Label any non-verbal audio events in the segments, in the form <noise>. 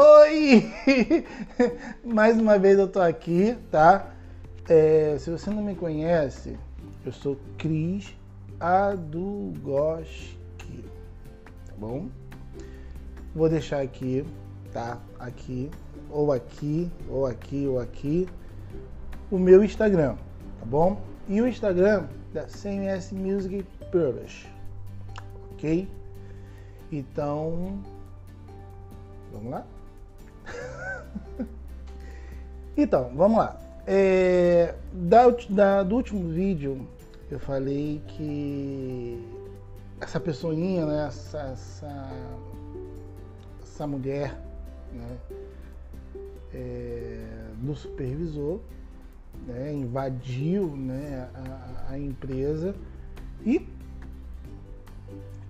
Oi! <laughs> Mais uma vez eu tô aqui, tá? É, se você não me conhece, eu sou Cris Adugoski, tá bom? Vou deixar aqui, tá? Aqui, ou aqui, ou aqui, ou aqui, o meu Instagram, tá bom? E o Instagram da CMS Music Publish, ok? Então, vamos lá? <laughs> então, vamos lá. É, da, da, do último vídeo, eu falei que essa pessoinha, né, essa, essa, essa mulher, né, é, do supervisor, né, invadiu né, a, a empresa e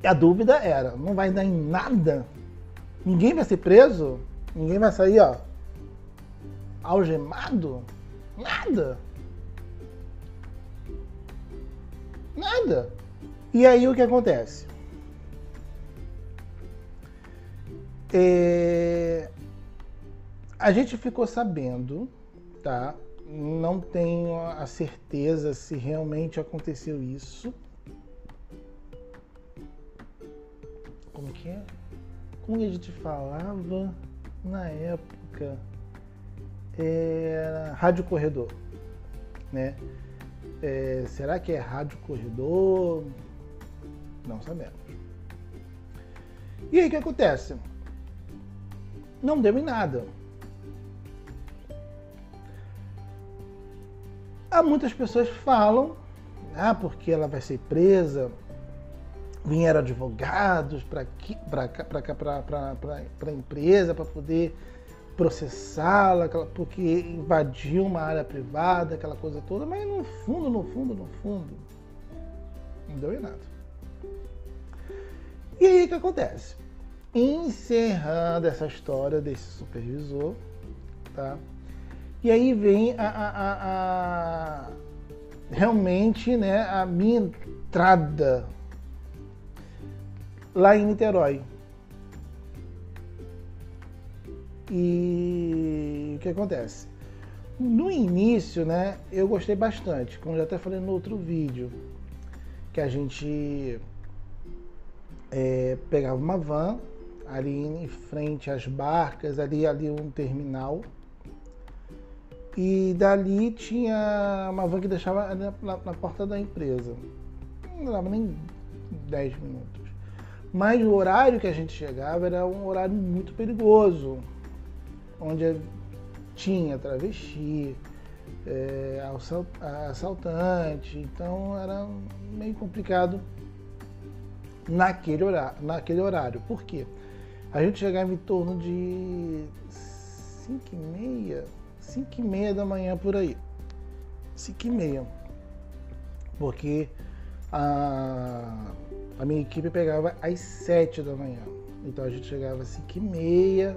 a dúvida era, não vai dar em nada? Ninguém vai ser preso? Ninguém vai sair, ó, algemado? Nada. Nada. E aí o que acontece? É... A gente ficou sabendo, tá? Não tenho a certeza se realmente aconteceu isso. Como que é? Como a gente falava na época? Era Rádio Corredor, né? É, será que é Rádio Corredor? Não sabemos. E aí o que acontece? Não deu em nada. Há muitas pessoas falam, ah, porque ela vai ser presa, vieram advogados para a empresa para poder processá-la, porque invadiu uma área privada, aquela coisa toda, mas no fundo, no fundo, no fundo, não deu em nada. E aí o que acontece? Encerrando essa história desse supervisor, tá? E aí vem a, a, a, realmente né, a minha entrada lá em Niterói. E o que acontece? No início, né, eu gostei bastante, como já até falei no outro vídeo, que a gente é, pegava uma van ali em frente às barcas, ali ali um terminal. E dali tinha uma van que deixava na, na porta da empresa. Não dava nem 10 minutos. Mas o horário que a gente chegava era um horário muito perigoso, onde tinha travesti, é, assaltante, então era meio complicado naquele horário. Naquele horário. Por quê? A gente chegava em torno de 5 e meia, 5 e meia da manhã por aí. 5 e meia. Porque a, a minha equipe pegava às 7 da manhã. Então a gente chegava às 5 e meia,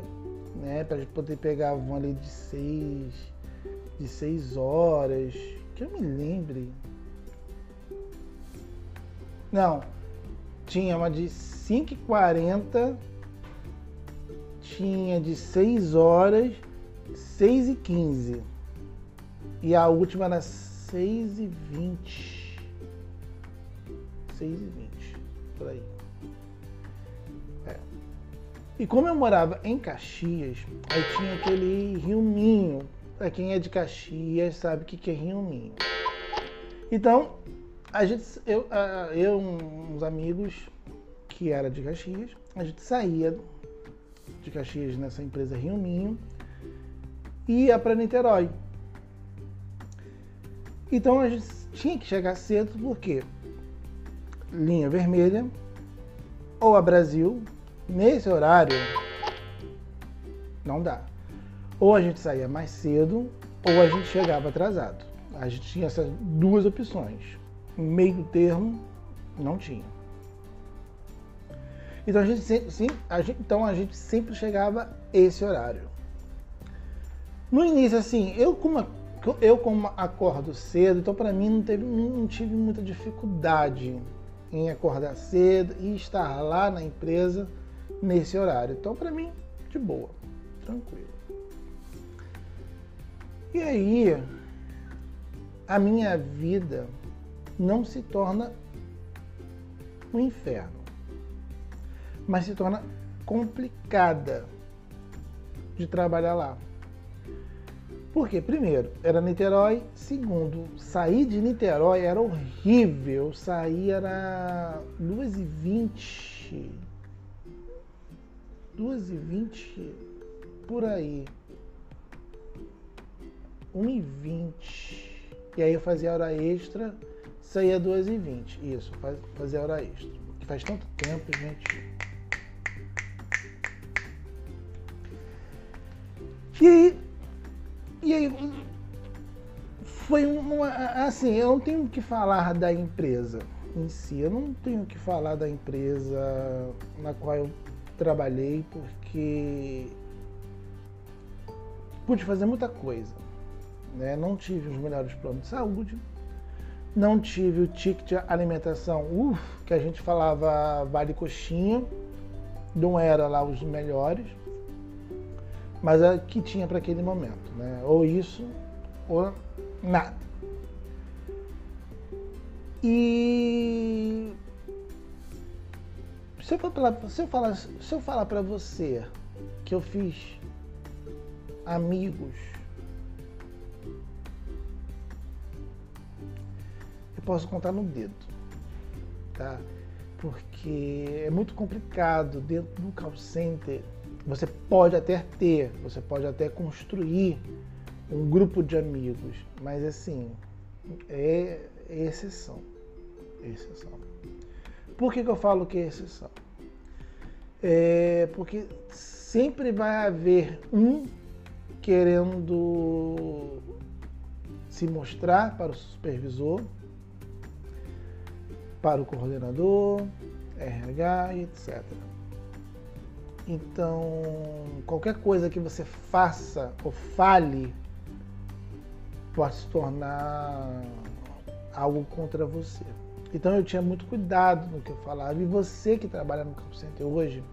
né? Pra gente poder pegar van ali de 6 de 6 horas. Que eu me lembre. Não, tinha uma de 5h40, tinha de 6 horas, 6 e 15 e a última era 6 e 20 6 e 20 por aí. E como eu morava em Caxias, aí tinha aquele Rio Minho. Para quem é de Caxias sabe o que é Rio Minho. Então, a gente, eu, eu uns amigos que era de Caxias, a gente saía de Caxias nessa empresa Rio Minho e ia para Niterói. Então a gente tinha que chegar cedo porque linha vermelha ou a Brasil nesse horário não dá. Ou a gente saía mais cedo ou a gente chegava atrasado. A gente tinha essas duas opções meio termo não tinha. Então a gente, sim, a gente, então a gente sempre chegava esse horário. No início, assim, eu como, eu como acordo cedo, então para mim não, teve, não tive muita dificuldade em acordar cedo e estar lá na empresa nesse horário. Então para mim, de boa, tranquilo. E aí, a minha vida não se torna um inferno, mas se torna complicada de trabalhar lá. Porque, primeiro, era Niterói. Segundo, sair de Niterói era horrível. Sair era 2h20. 2h20 por aí. 1h20. E aí eu fazia hora extra, saía 2h20. Isso, fazia hora extra. Que faz tanto tempo, gente. E aí e aí, foi uma. Assim, eu não tenho que falar da empresa em si, eu não tenho que falar da empresa na qual eu trabalhei, porque pude fazer muita coisa. Né? Não tive os melhores planos de saúde, não tive o ticket de alimentação, uf, que a gente falava vale coxinha, não era lá os melhores mas é que tinha para aquele momento, né? Ou isso ou nada. E se eu, falar, se eu falar, se eu falar para você que eu fiz amigos, eu posso contar no dedo, tá? Porque é muito complicado dentro do call center você pode até ter, você pode até construir um grupo de amigos, mas assim, é, exceção. exceção. Por que, que eu falo que é exceção? É porque sempre vai haver um querendo se mostrar para o supervisor, para o coordenador, RH, etc. Então, qualquer coisa que você faça ou fale pode se tornar algo contra você. Então eu tinha muito cuidado no que eu falava. E você que trabalha no Campo Center hoje,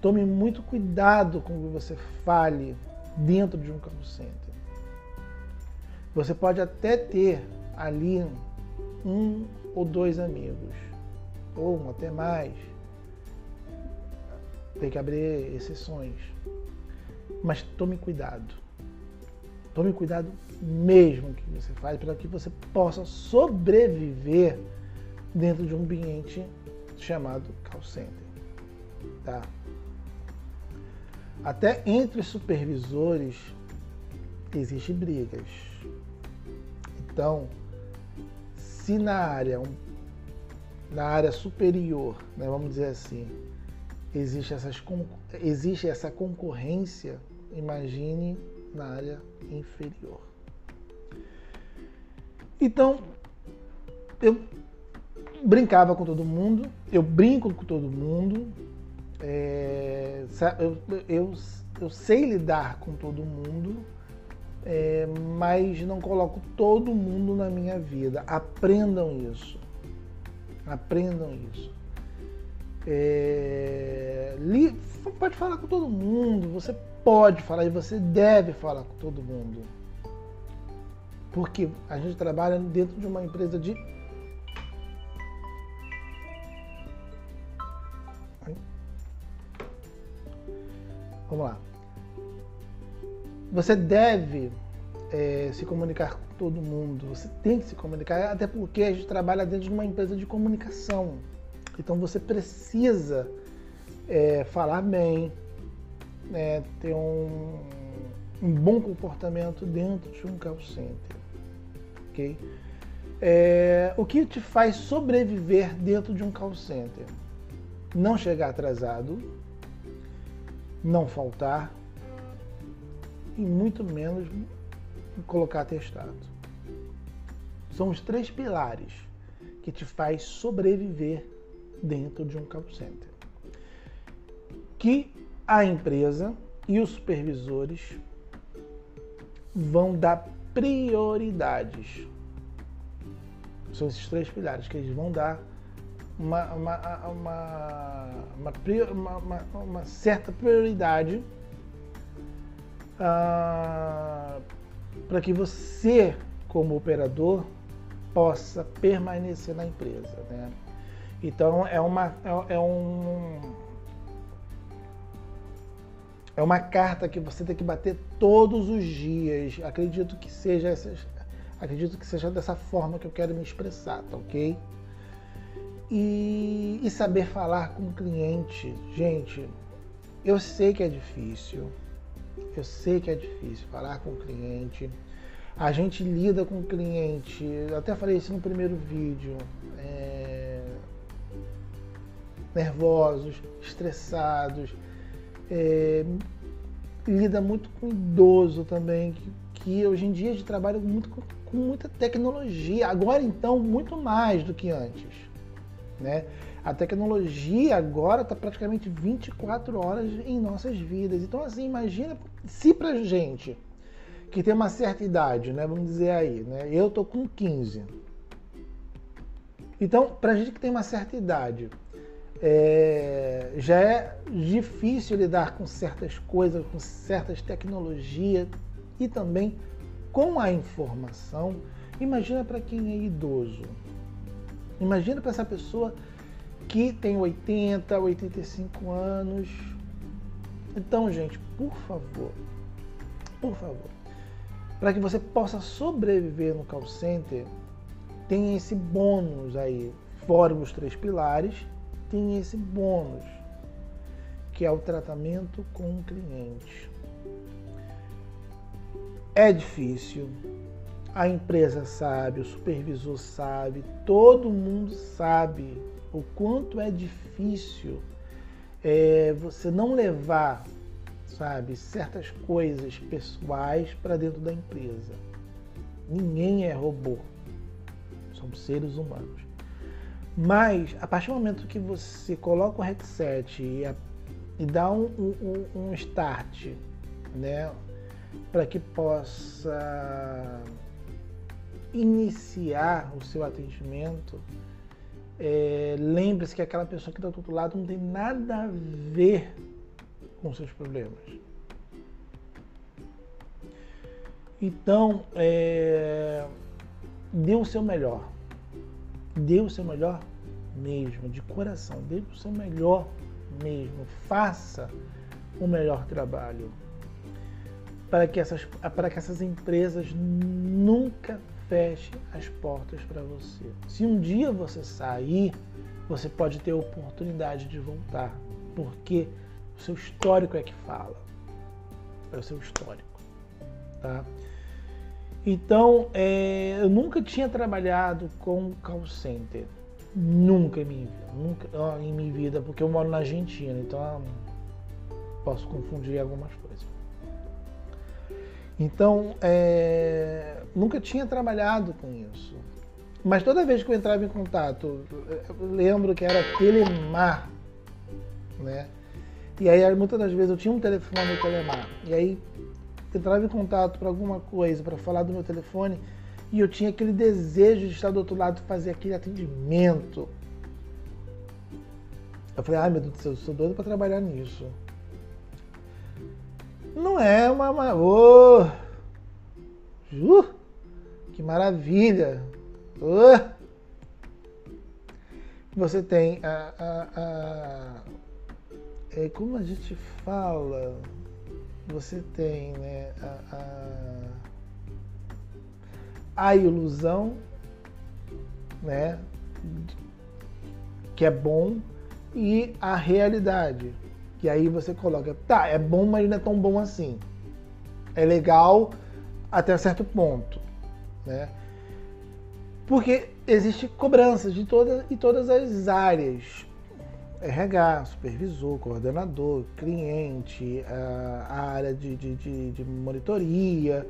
tome muito cuidado com o que você fale dentro de um Campo Center. Você pode até ter ali um ou dois amigos, ou até mais tem que abrir exceções. Mas tome cuidado. Tome cuidado mesmo que você faz para que você possa sobreviver dentro de um ambiente chamado call center. Tá? Até entre supervisores existem brigas. Então, se na área, na área superior, né, vamos dizer assim, existe, essas, existe essa concorrência, imagine na área inferior. Então, eu brincava com todo mundo, eu brinco com todo mundo, é, eu, eu, eu, sei lidar com todo mundo, é, mas não coloco todo mundo na minha vida. Aprendam isso. Aprendam isso. É, li, pode falar com todo mundo, você pode falar e você deve falar com todo mundo. Porque a gente trabalha dentro de uma empresa de. Vamos lá. Você deve é, se comunicar com todo mundo, você tem que se comunicar, até porque a gente trabalha dentro de uma empresa de comunicação. Então você precisa é, falar bem, é, ter um, um, bom comportamento dentro de um call center. ok? É, o que te faz sobreviver dentro de um call center? Não chegar atrasado, não faltar e muito menos colocar testado. São os três pilares que te faz sobreviver dentro de um call center. Que a empresa e os supervisores vão dar prioridades. São esses três pilares que eles vão dar uma, uma, uma, uma, certa prioridade ah, para que você, como operador, possa permanecer na empresa. Né? Então é uma é, é um é uma carta que você tem que bater todos os dias. Acredito que seja essas, acredito que seja dessa forma que eu quero me expressar, tá ok? E, e saber falar com o cliente, gente, eu sei que é difícil, eu sei que é difícil falar com o cliente. A gente lida com o cliente, eu até falei isso no primeiro vídeo. É, nervosos, estressados, é, lida muito com idoso também, que, que, hoje em dia a gente trabalha muito, com, com muita tecnologia. Agora então, muito mais do que antes. Né? A tecnologia agora está praticamente 24 horas em nossas vidas. Então, assim, imagina se pra gente que tem uma certa idade, né? Vamos dizer aí, né? Eu tô com 15. Então, pra gente que tem uma certa idade, é, já é difícil lidar com certas coisas, com certas tecnologias e também com a informação. Imagina para quem é idoso. Imagina para essa pessoa que tem 80, 85 anos. Então, gente, por favor, por favor, para que você possa sobreviver no call center, tem esse bônus aí, fora os três pilares, tem esse bônus, que é o tratamento com o cliente. É difícil, a empresa sabe, o supervisor sabe, todo mundo sabe o quanto é difícil é, você não levar, sabe, certas coisas pessoais para dentro da empresa. Ninguém é robô, somos seres humanos. Mas a partir do momento que você coloca o headset e, a, e dá um, um, um start, né, para que possa iniciar o seu atendimento, é, lembre-se que aquela pessoa que está do outro lado não tem nada a ver com seus problemas. Então, é, dê o seu melhor. Dê o seu melhor mesmo, de coração. Dê o seu melhor mesmo. Faça o melhor trabalho para que essas, para que essas empresas nunca fechem as portas para você. Se um dia você sair, você pode ter a oportunidade de voltar, porque o seu histórico é que fala. É o seu histórico. Tá? Então, é, eu nunca tinha trabalhado com call center. Nunca em minha vida. Nunca ó, em minha vida, porque eu moro na Argentina, então posso confundir algumas coisas. Então, é, nunca tinha trabalhado com isso. Mas toda vez que eu entrava em contato, lembro que era Telemar, né? E aí muitas das vezes eu tinha um telefone Telemar. E aí entrava em contato para alguma coisa, para falar do meu telefone, e eu tinha aquele desejo de estar do outro lado, fazer aquele atendimento. Eu falei, ai meu Deus do céu, eu sou doido para trabalhar nisso. Não é uma. uma oh, uh, que maravilha! Uh. Você tem a, a, a, é, como a gente fala? você tem né, a, a, a, ilusão, né, que é bom, e a realidade. E aí você coloca, tá, é bom, mas não é tão bom assim. É legal até certo ponto, né? Porque existe cobrança de todas e todas as áreas. RH, supervisor, coordenador, cliente, a área de, de, de, de monitoria.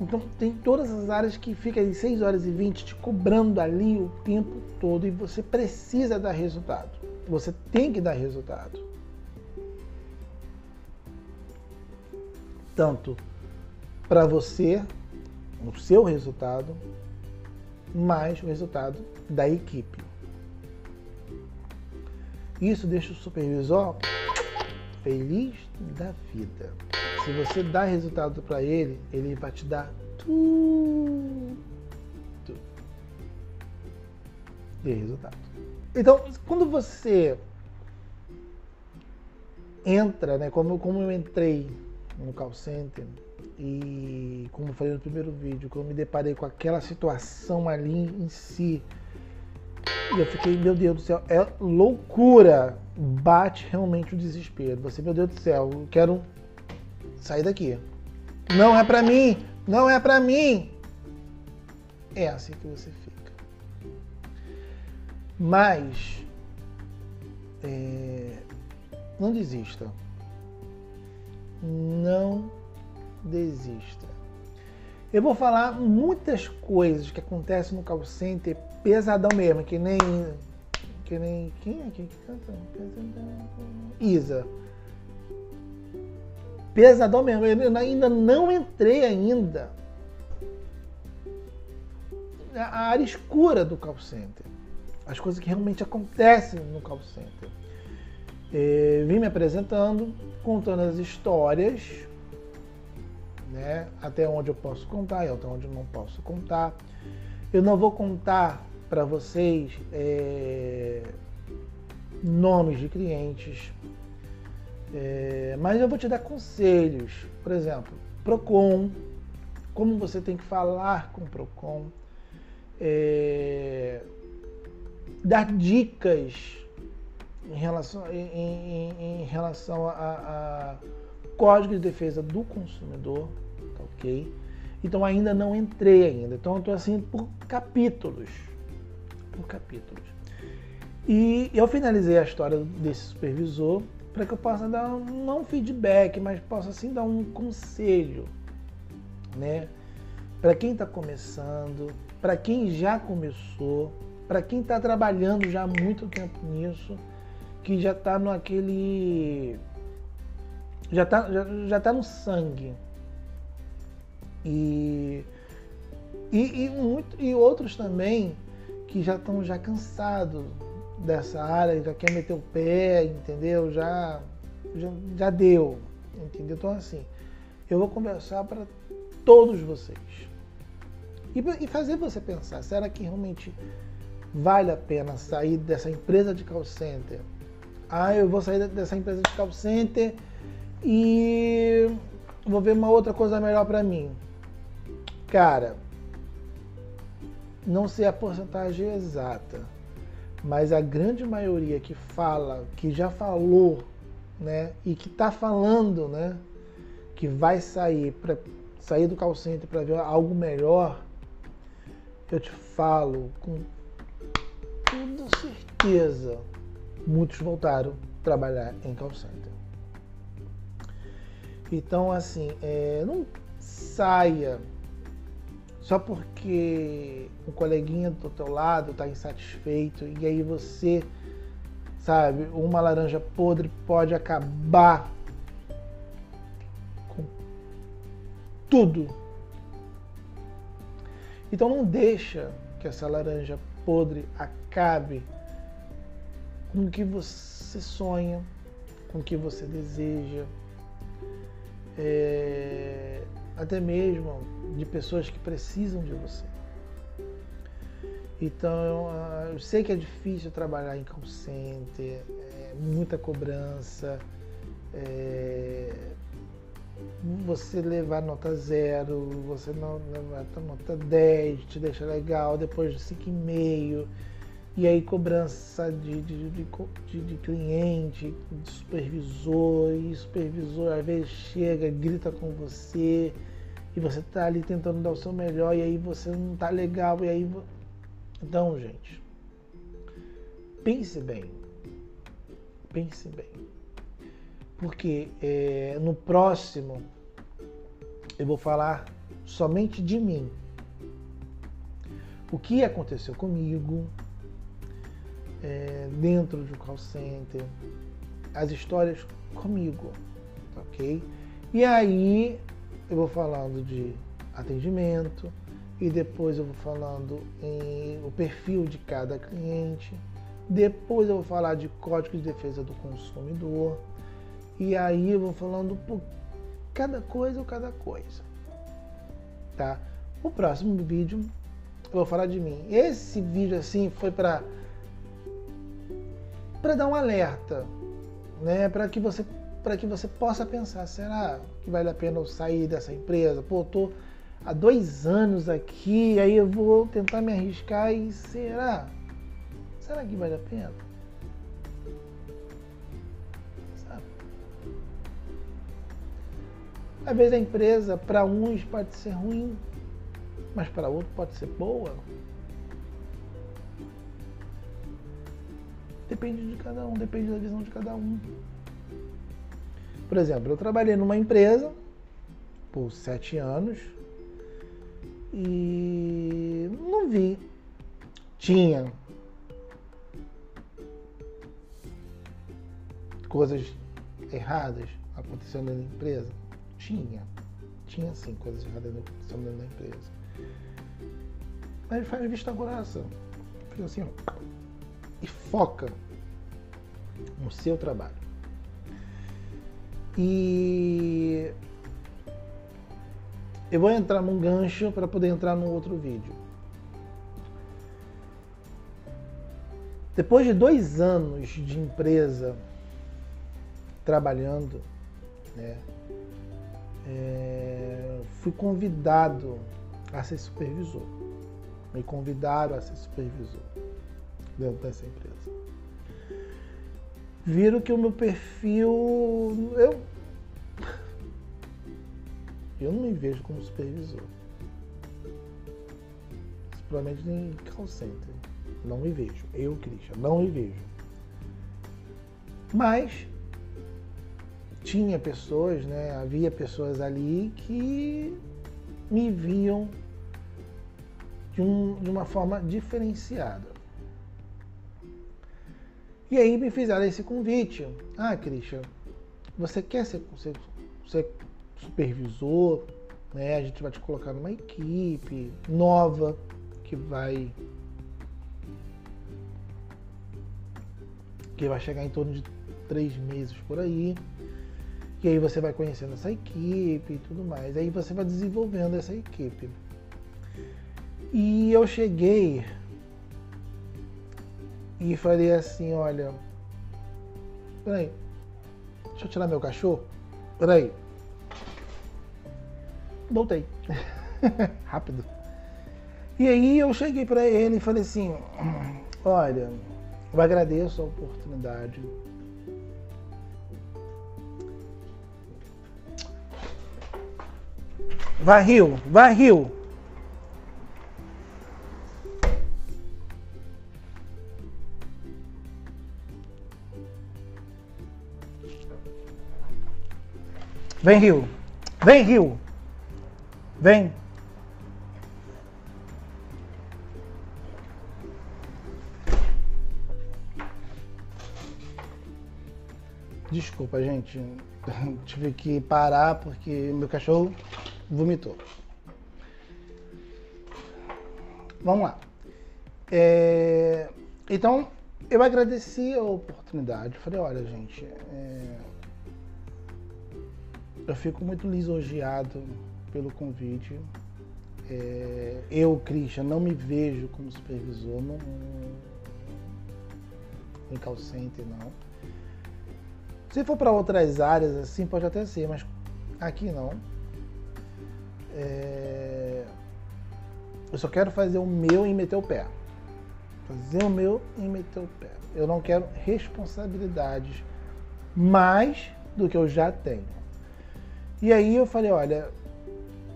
Então tem todas as áreas que ficam de 6 horas e 20 te cobrando ali o tempo todo e você precisa dar resultado. Você tem que dar resultado. Tanto para você, o seu resultado, mais o resultado da equipe. Isso deixa o supervisor feliz da vida. se você dá resultado para ele, ele vai te dar tudo. E resultado. Então, quando você entra, né, como, como eu entrei no call center e como eu falei no primeiro vídeo, quando eu me deparei com aquela situação ali em si, e eu fiquei, meu Deus do céu, é loucura. Bate realmente o desespero. Você, meu Deus do céu, eu quero sair daqui. Não é para mim, não é para mim. É assim que você fica. Mas é, não desista. Não desista. Eu vou falar muitas coisas que acontecem no call center pesadão mesmo, que nem. Que nem. Quem é que canta? Isa. Pesadão mesmo. Eu ainda não entrei ainda a área escura do call center. As coisas que realmente acontecem no call center. É, vim me apresentando, contando as histórias, né, até onde eu posso contar e até onde eu não posso contar. Eu não vou contar para vocês é, nomes de clientes, é, mas eu vou te dar conselhos. Por exemplo, Procon, como você tem que falar com o Procon, é, dar dicas em relação, em, em, em relação a, a, código de defesa do consumidor, ok? Então ainda não entrei ainda. Então eu estou assim por capítulos por capítulos. E eu finalizei a história desse supervisor para que eu possa dar um, não um feedback, mas possa assim dar um conselho, né? Para quem está começando, para quem já começou, para quem está trabalhando já há muito tempo nisso, que já está no aquele já está já, já tá no sangue e e, e, muito, e outros também que já estão já cansados dessa área, já quer meter o pé, entendeu? Já, já, já deu, entendeu? Então assim, eu vou conversar para todos vocês e, e fazer você pensar, será que realmente vale a pena sair dessa empresa de call center? Ah, eu vou sair dessa empresa de call center e vou ver uma outra coisa melhor para mim. Cara, não sei a porcentagem exata, mas a grande maioria que fala, que já falou, né, e que está falando, né, que vai sair para sair do call para ver algo melhor, eu te falo com toda certeza, muitos voltaram a trabalhar em call center. Então, assim, é, não saia só porque um coleguinha do teu lado está insatisfeito e aí você, sabe, uma laranja podre pode acabar com tudo. Então não deixa que essa laranja podre acabe com o que você sonha, com o que você deseja. É até mesmo de pessoas que precisam de você. Então, eu sei que é difícil trabalhar em call center, é muita cobrança, é, você levar nota zero, você não levar nota 10, te deixa legal, depois de 5,5, e aí cobrança de, de, de, de, cliente, de supervisor, e supervisor às vezes chega, grita com você, e você está ali tentando dar o seu melhor, e aí você não está legal, e aí. Então, gente, pense bem. Pense bem. Porque é, no próximo eu vou falar somente de mim. O que aconteceu comigo, é, dentro de um call center, as histórias comigo, ok? E aí eu vou falando de atendimento e depois eu vou falando em o perfil de cada cliente, depois eu vou falar de código de defesa do consumidor e aí eu vou falando um cada coisa ou cada coisa. Tá? O próximo vídeo eu vou falar de mim. Esse vídeo assim foi para para dar um alerta, né, para que você para que você possa pensar, será que vale a pena eu sair dessa empresa? Pô, tô há dois anos aqui, aí eu vou tentar me arriscar e será? Será que vale a pena? Às vezes a empresa, para uns, pode ser ruim, mas para outros pode ser boa. Depende de cada um, depende da visão de cada um. Por exemplo, eu trabalhei numa empresa por sete anos e não vi. Tinha coisas erradas acontecendo na empresa? Tinha. Tinha sim coisas erradas acontecendo na empresa. Mas faz vista grossa. Fica assim, ó. E foca no seu trabalho. E eu vou entrar num gancho para poder entrar no outro vídeo. Depois de dois anos de empresa trabalhando, né, é, fui convidado a ser supervisor. Me convidaram a ser supervisor dentro dessa empresa viram que o meu perfil. Eu, eu não me vejo como supervisor. Provavelmente nem call center. Não me vejo. Eu, Christian, não me vejo. Mas tinha pessoas, né? Havia pessoas ali que me viam de, um, de uma forma diferenciada. E aí me fizeram esse convite. Ah, Christian, você quer ser, ser, ser supervisor? Né? A gente vai te colocar numa equipe nova que vai que vai chegar em torno de três meses por aí. E aí você vai conhecendo essa equipe e tudo mais. Aí você vai desenvolvendo essa equipe. E eu cheguei e falei assim, olha, peraí, deixa eu tirar meu cachorro, peraí. Voltei, <laughs> rápido. E aí eu cheguei para ele e falei assim, olha, eu agradeço a oportunidade. Vai Rio, vai Rio. Vem, Rio. Vem, Rio. Vem. Desculpa, gente. <laughs> Tive que parar porque meu cachorro vomitou. Vamos lá. É... Então, eu agradeci a oportunidade. Falei, olha, gente, é eu fico muito lisonjeado pelo convite. É, eu, Christian, não me vejo como supervisor não, em call center, não. Se for para outras áreas, assim, pode até ser, mas aqui não. É, eu só quero fazer o meu e meter o pé. Fazer o meu e meter o pé. Eu não quero responsabilidades mais do que eu já tenho. E aí eu falei, olha,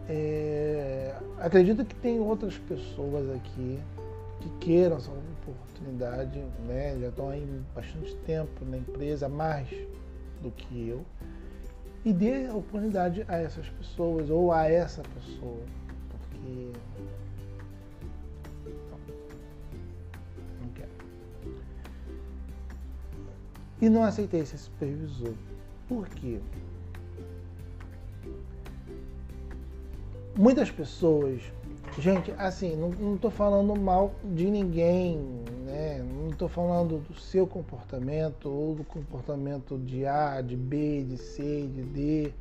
é, acredito que tem outras pessoas aqui que queiram essa oportunidade, né? Já estão aí bastante tempo na empresa, mais do que eu. E dê oportunidade a essas pessoas ou a essa pessoa. Porque. Não quero. E não aceitei esse supervisor. Por quê? Muitas pessoas, gente, assim, não estou falando mal de ninguém, né? Não estou falando do seu comportamento ou do comportamento de A, de B, de C, de D,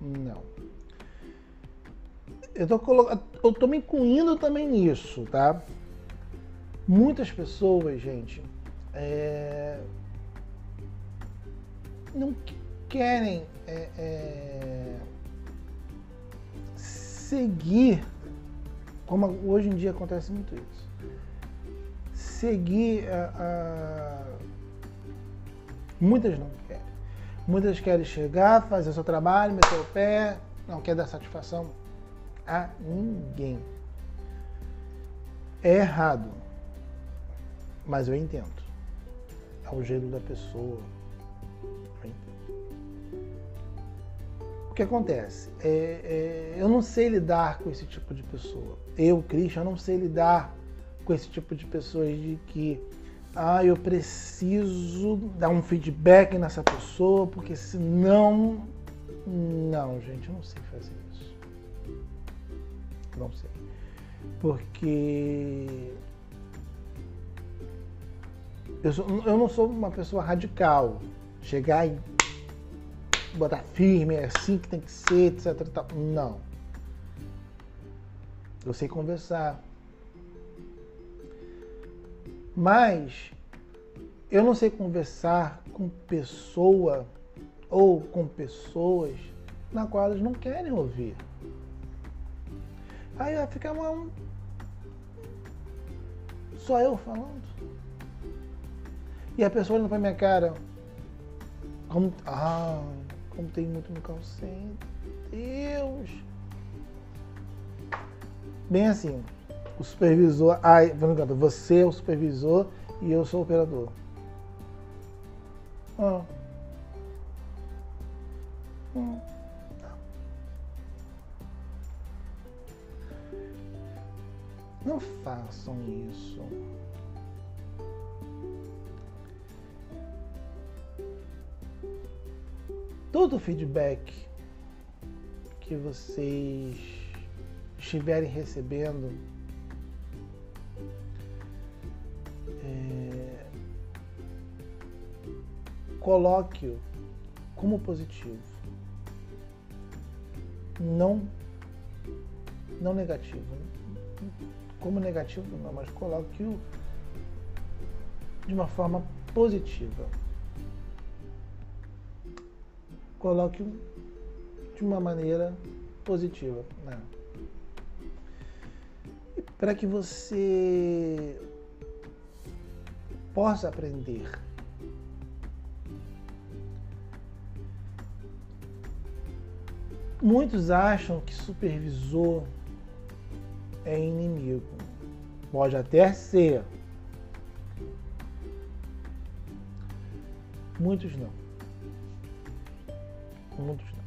Não. Eu tô, colo... eu tô me incluindo também nisso, tá? Muitas pessoas, gente, é... não querem é, é... seguir, como hoje em dia acontece muito isso, seguir a, a... muitas não querem. Muitas querem chegar, fazer seu trabalho, meter o pé, não quer dar satisfação a ninguém. É errado, mas eu entendo. É o jeito da pessoa. O que acontece? É, é, eu não sei lidar com esse tipo de pessoa. Eu, Christian, não sei lidar com esse tipo de pessoas de que ah, eu preciso dar um feedback nessa pessoa, porque senão. Não, gente, eu não sei fazer isso. Não sei. Porque. Eu, sou, eu não sou uma pessoa radical. Chegar e botar firme, é assim que tem que ser, etc. Não. Eu sei conversar. Mas eu não sei conversar com pessoa ou com pessoas na qual elas não querem ouvir. Aí vai ficar uma, um... só eu falando. E a pessoa olhando pra minha cara. Como, ah, como tem muito no call Deus. Bem assim o supervisor. Ai, você é o supervisor e eu sou o operador. Ah. Hum. Não façam isso. Todo feedback que vocês estiverem recebendo coloque-o como positivo, não, não negativo. Como negativo não, mas coloque-o de uma forma positiva. Coloque-o de uma maneira positiva. Né? Para que você possa aprender Muitos acham que supervisor é inimigo. Pode até ser. Muitos não. Muitos não.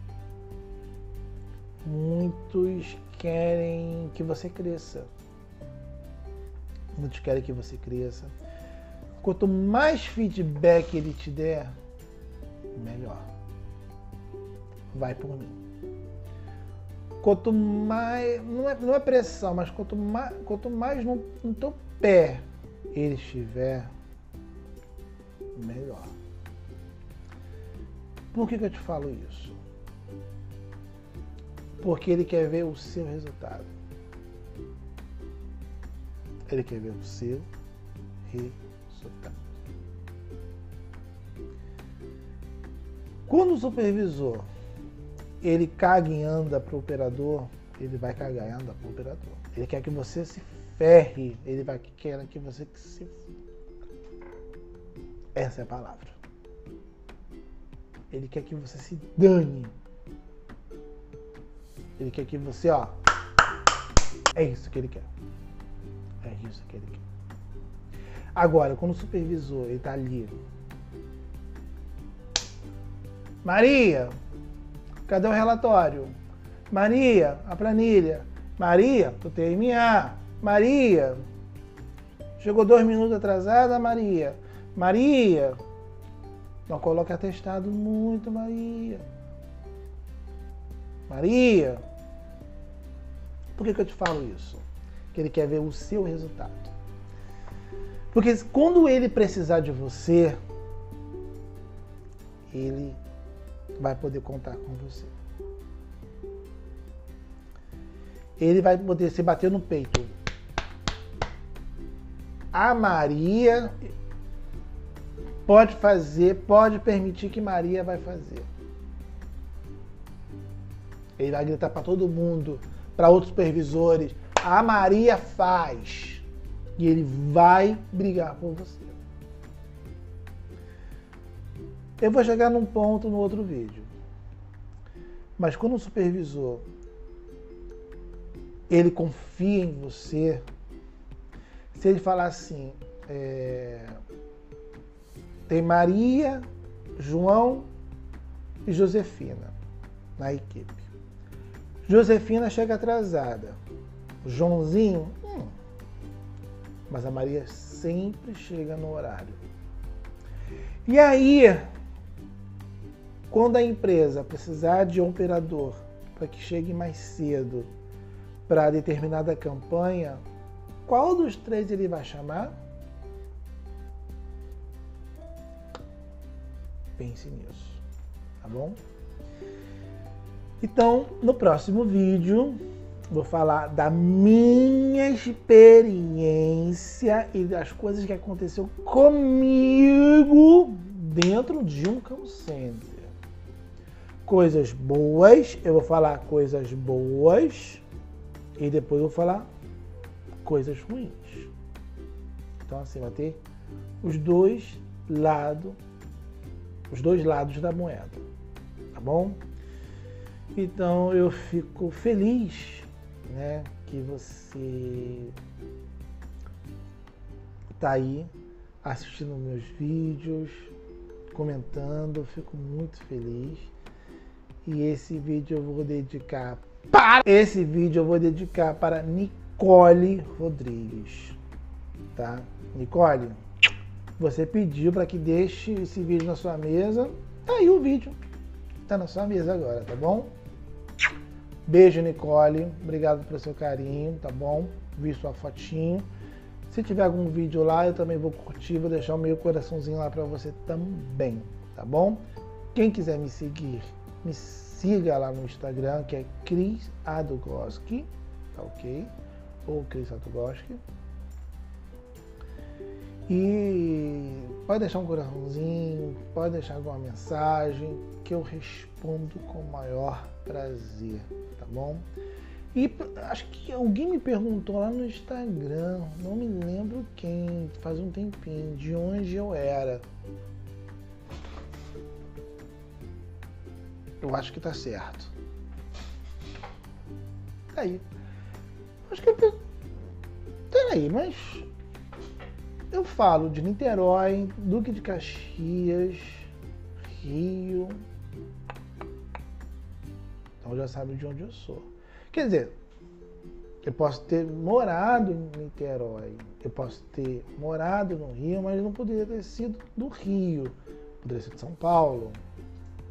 Muitos querem que você cresça. Muitos querem que você cresça. Quanto mais feedback ele te der, melhor. Vai por mim quanto mais. Não é, não é pressão, mas quanto mais, quanto mais no, no teu pé ele estiver, melhor. Por que, que eu te falo isso? Porque ele quer ver o seu resultado. Ele quer ver o seu resultado. Quando o supervisor ele caga e anda para o operador, ele vai cagar e andar para o operador. Ele quer que você se ferre, ele vai querer que você se. Essa é a palavra. Ele quer que você se dane. Ele quer que você, ó. É isso que ele quer. É isso que ele quer. Agora, quando o supervisor ele tá ali. Maria, Cadê o relatório? Maria, a planilha. Maria, tu TMA. Maria, chegou dois minutos atrasada, Maria. Maria, não coloque atestado muito, Maria. Maria, por que, que eu te falo isso? Que ele quer ver o seu resultado. Porque quando ele precisar de você, ele vai poder contar com você. ele vai poder se bater no peito. A Maria pode fazer, pode permitir que Maria vai fazer. Ele vai gritar para todo mundo, para outros supervisores, a Maria faz. E ele vai brigar por você. Eu vou chegar num ponto no outro vídeo. Mas quando o supervisor ele confia em você, se ele falar assim, é, tem Maria, João e Josefina na equipe. Josefina chega atrasada. Joãozinho, hum, mas a Maria sempre chega no horário. E aí, quando a empresa precisar de um operador para que chegue mais cedo para determinada campanha, qual dos três ele vai chamar? Pense nisso, tá bom? Então, no próximo vídeo, vou falar da minha experiência e das coisas que aconteceu comigo dentro de um call center coisas boas, eu vou falar coisas boas e depois eu vou falar coisas ruins. Então assim vai ter os dois lados, os dois lados da moeda, tá bom? Então eu fico feliz, né, que você tá aí assistindo meus vídeos, comentando, fico muito feliz. E esse vídeo eu vou dedicar para esse vídeo eu vou dedicar para Nicole Rodrigues, tá? Nicole, você pediu para que deixe esse vídeo na sua mesa. Tá aí o vídeo. Tá na sua mesa agora, tá bom? Beijo, Nicole. Obrigado pelo seu carinho, tá bom? Vi sua fotinho. Se tiver algum vídeo lá, eu também vou curtir, vou deixar o meu coraçãozinho lá para você também, tá bom? Quem quiser me seguir me siga lá no Instagram, que é Cris Adugoski, tá ok? Ou Cris Adugoski. E pode deixar um coraçãozinho, pode deixar alguma mensagem, que eu respondo com o maior prazer, tá bom? E acho que alguém me perguntou lá no Instagram, não me lembro quem, faz um tempinho, de onde eu era. Eu acho que tá certo. Tá aí. Acho que. Peraí, mas. Eu falo de Niterói, Duque de Caxias, Rio. Então já sabe de onde eu sou. Quer dizer, eu posso ter morado em Niterói, eu posso ter morado no Rio, mas não poderia ter sido do Rio. Poderia ser de São Paulo,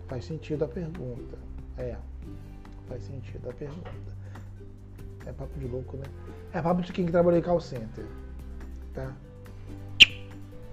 Faz sentido a pergunta. É, faz sentido a pergunta. É papo de louco, né? É papo de quem trabalha em call center. Tá?